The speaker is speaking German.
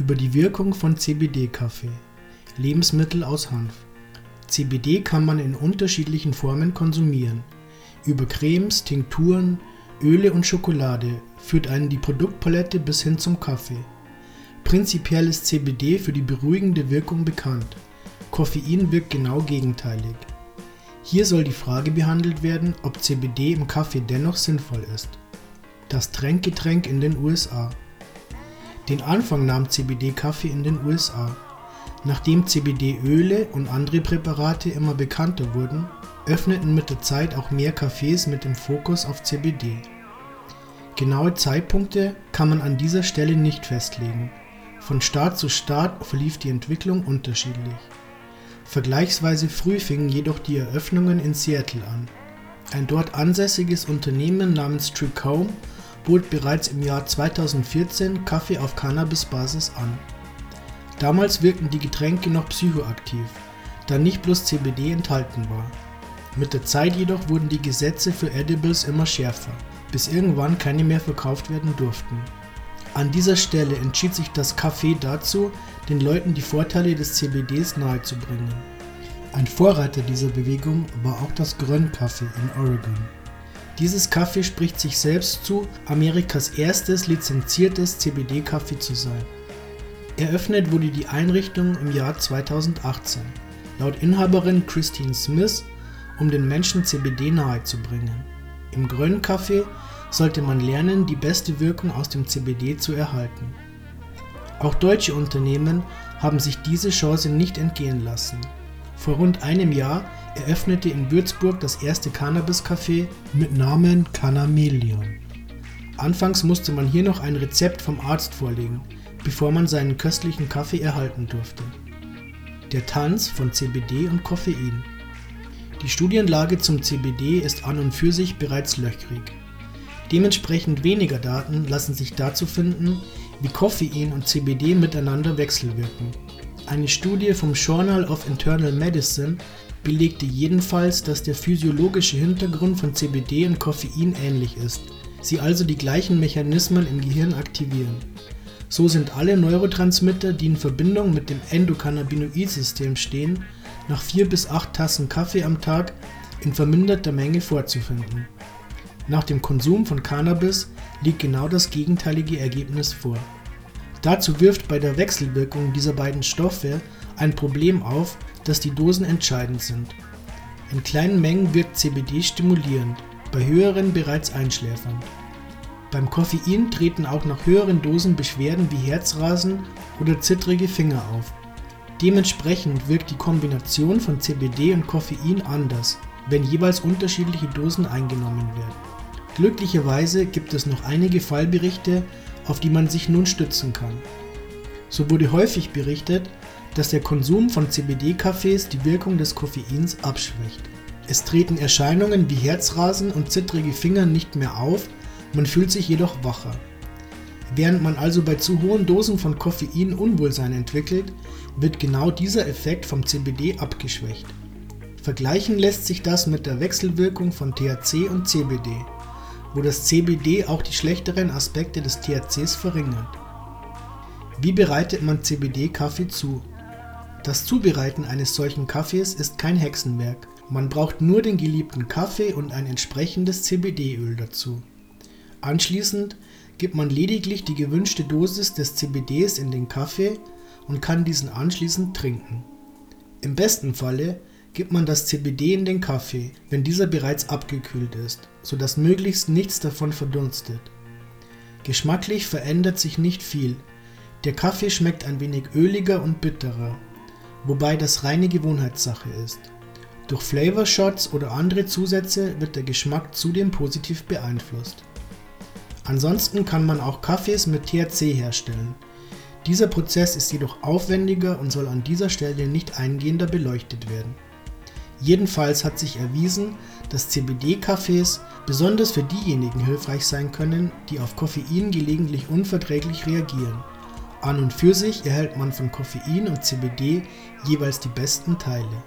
über die Wirkung von CBD-Kaffee (Lebensmittel aus Hanf). CBD kann man in unterschiedlichen Formen konsumieren. Über Cremes, Tinkturen, Öle und Schokolade führt einen die Produktpalette bis hin zum Kaffee. Prinzipiell ist CBD für die beruhigende Wirkung bekannt, Koffein wirkt genau gegenteilig. Hier soll die Frage behandelt werden, ob CBD im Kaffee dennoch sinnvoll ist. Das Tränkgetränk in den USA Den Anfang nahm CBD-Kaffee in den USA. Nachdem CBD-Öle und andere Präparate immer bekannter wurden, öffneten mit der Zeit auch mehr Cafés mit dem Fokus auf CBD. Genaue Zeitpunkte kann man an dieser Stelle nicht festlegen, von Staat zu Staat verlief die Entwicklung unterschiedlich. Vergleichsweise früh fingen jedoch die Eröffnungen in Seattle an. Ein dort ansässiges Unternehmen namens Trichome bot bereits im Jahr 2014 Kaffee auf Cannabis-Basis an. Damals wirkten die Getränke noch psychoaktiv, da nicht bloß CBD enthalten war. Mit der Zeit jedoch wurden die Gesetze für Edibles immer schärfer, bis irgendwann keine mehr verkauft werden durften. An dieser Stelle entschied sich das Café dazu, den Leuten die Vorteile des CBDs nahezubringen. Ein Vorreiter dieser Bewegung war auch das Grön-Kaffee in Oregon. Dieses Kaffee spricht sich selbst zu, Amerikas erstes lizenziertes CBD-Kaffee zu sein. Eröffnet wurde die Einrichtung im Jahr 2018, laut Inhaberin Christine Smith, um den Menschen CBD nahezubringen. Im Grön-Kaffee sollte man lernen, die beste Wirkung aus dem CBD zu erhalten. Auch deutsche Unternehmen haben sich diese Chance nicht entgehen lassen. Vor rund einem Jahr eröffnete in Würzburg das erste Cannabis-Café mit Namen Cannamelion. Anfangs musste man hier noch ein Rezept vom Arzt vorlegen, bevor man seinen köstlichen Kaffee erhalten durfte. Der Tanz von CBD und Koffein. Die Studienlage zum CBD ist an und für sich bereits löchrig. Dementsprechend weniger Daten lassen sich dazu finden, wie Koffein und CBD miteinander wechselwirken. Eine Studie vom Journal of Internal Medicine belegte jedenfalls, dass der physiologische Hintergrund von CBD und Koffein ähnlich ist, sie also die gleichen Mechanismen im Gehirn aktivieren. So sind alle Neurotransmitter, die in Verbindung mit dem Endokannabinoid-System stehen, nach 4 bis 8 Tassen Kaffee am Tag in verminderter Menge vorzufinden. Nach dem Konsum von Cannabis liegt genau das gegenteilige Ergebnis vor. Dazu wirft bei der Wechselwirkung dieser beiden Stoffe ein Problem auf, dass die Dosen entscheidend sind. In kleinen Mengen wirkt CBD stimulierend, bei höheren bereits einschläfernd. Beim Koffein treten auch nach höheren Dosen Beschwerden wie Herzrasen oder zittrige Finger auf. Dementsprechend wirkt die Kombination von CBD und Koffein anders, wenn jeweils unterschiedliche Dosen eingenommen werden. Glücklicherweise gibt es noch einige Fallberichte, auf die man sich nun stützen kann. So wurde häufig berichtet, dass der Konsum von CBD-Kaffees die Wirkung des Koffeins abschwächt. Es treten Erscheinungen wie Herzrasen und zittrige Finger nicht mehr auf, man fühlt sich jedoch wacher. Während man also bei zu hohen Dosen von Koffein Unwohlsein entwickelt, wird genau dieser Effekt vom CBD abgeschwächt. Vergleichen lässt sich das mit der Wechselwirkung von THC und CBD wo das CBD auch die schlechteren Aspekte des THCs verringert. Wie bereitet man CBD-Kaffee zu? Das Zubereiten eines solchen Kaffees ist kein Hexenwerk. Man braucht nur den geliebten Kaffee und ein entsprechendes CBD-Öl dazu. Anschließend gibt man lediglich die gewünschte Dosis des CBDs in den Kaffee und kann diesen anschließend trinken. Im besten Falle gibt man das CBD in den Kaffee, wenn dieser bereits abgekühlt ist, sodass möglichst nichts davon verdunstet. Geschmacklich verändert sich nicht viel. Der Kaffee schmeckt ein wenig öliger und bitterer, wobei das reine Gewohnheitssache ist. Durch Flavor Shots oder andere Zusätze wird der Geschmack zudem positiv beeinflusst. Ansonsten kann man auch Kaffees mit THC herstellen. Dieser Prozess ist jedoch aufwendiger und soll an dieser Stelle nicht eingehender beleuchtet werden. Jedenfalls hat sich erwiesen, dass CBD-Kaffees besonders für diejenigen hilfreich sein können, die auf Koffein gelegentlich unverträglich reagieren. An und für sich erhält man von Koffein und CBD jeweils die besten Teile